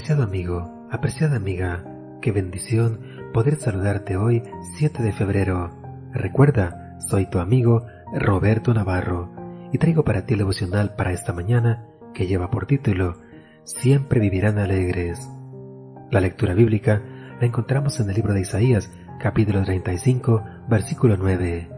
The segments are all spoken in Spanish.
Apreciado amigo, apreciada amiga, qué bendición poder saludarte hoy 7 de febrero. Recuerda, soy tu amigo Roberto Navarro y traigo para ti el devocional para esta mañana que lleva por título Siempre vivirán alegres. La lectura bíblica la encontramos en el libro de Isaías, capítulo 35, versículo 9.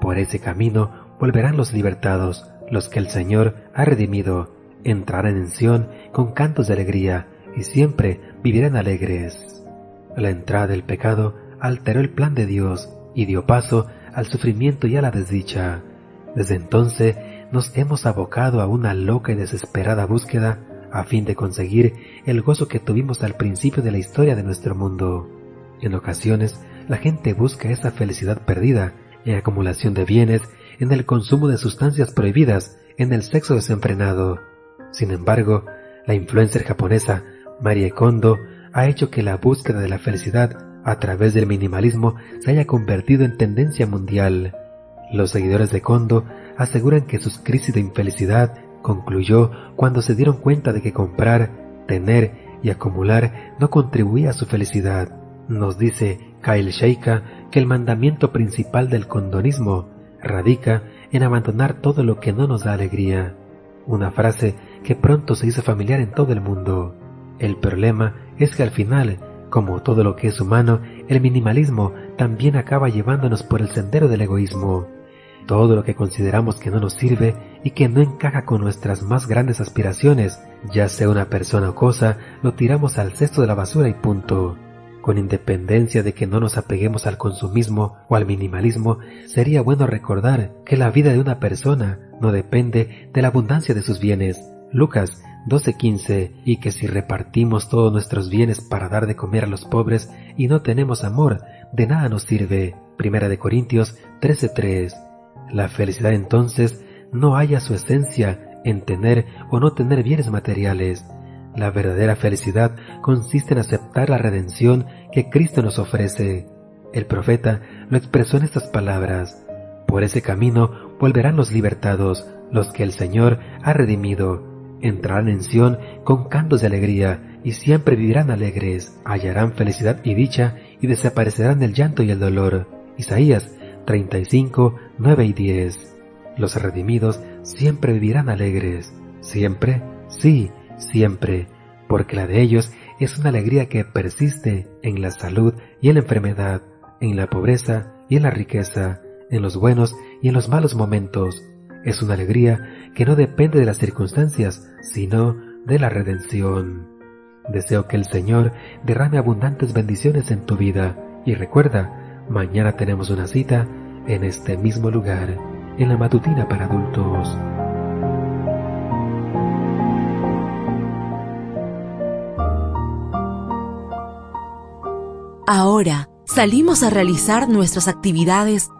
Por ese camino volverán los libertados, los que el Señor ha redimido entrarán en Sión con cantos de alegría y siempre vivirán alegres. La entrada del pecado alteró el plan de Dios y dio paso al sufrimiento y a la desdicha. Desde entonces nos hemos abocado a una loca y desesperada búsqueda a fin de conseguir el gozo que tuvimos al principio de la historia de nuestro mundo. En ocasiones, la gente busca esa felicidad perdida en acumulación de bienes, en el consumo de sustancias prohibidas, en el sexo desenfrenado, sin embargo, la influencer japonesa Marie Kondo ha hecho que la búsqueda de la felicidad a través del minimalismo se haya convertido en tendencia mundial. Los seguidores de Kondo aseguran que su crisis de infelicidad concluyó cuando se dieron cuenta de que comprar, tener y acumular no contribuía a su felicidad. Nos dice Kyle Sheikha que el mandamiento principal del condonismo radica en abandonar todo lo que no nos da alegría una frase que pronto se hizo familiar en todo el mundo. El problema es que al final, como todo lo que es humano, el minimalismo también acaba llevándonos por el sendero del egoísmo. Todo lo que consideramos que no nos sirve y que no encaja con nuestras más grandes aspiraciones, ya sea una persona o cosa, lo tiramos al cesto de la basura y punto. Con independencia de que no nos apeguemos al consumismo o al minimalismo, sería bueno recordar que la vida de una persona no depende de la abundancia de sus bienes. Lucas 12:15 y que si repartimos todos nuestros bienes para dar de comer a los pobres y no tenemos amor, de nada nos sirve. Primera de Corintios 13:3. La felicidad entonces no halla su esencia en tener o no tener bienes materiales, la verdadera felicidad consiste en aceptar la redención que Cristo nos ofrece. El profeta lo expresó en estas palabras. Por ese camino volverán los libertados, los que el Señor ha redimido. Entrarán en Sión con cantos de alegría y siempre vivirán alegres, hallarán felicidad y dicha y desaparecerán el llanto y el dolor. Isaías 35, 9 y 10. Los redimidos siempre vivirán alegres. Siempre, sí, siempre, porque la de ellos es una alegría que persiste en la salud y en la enfermedad, en la pobreza y en la riqueza, en los buenos y en los malos momentos. Es una alegría que no depende de las circunstancias, sino de la redención. Deseo que el Señor derrame abundantes bendiciones en tu vida y recuerda, mañana tenemos una cita en este mismo lugar, en la matutina para adultos. Ahora salimos a realizar nuestras actividades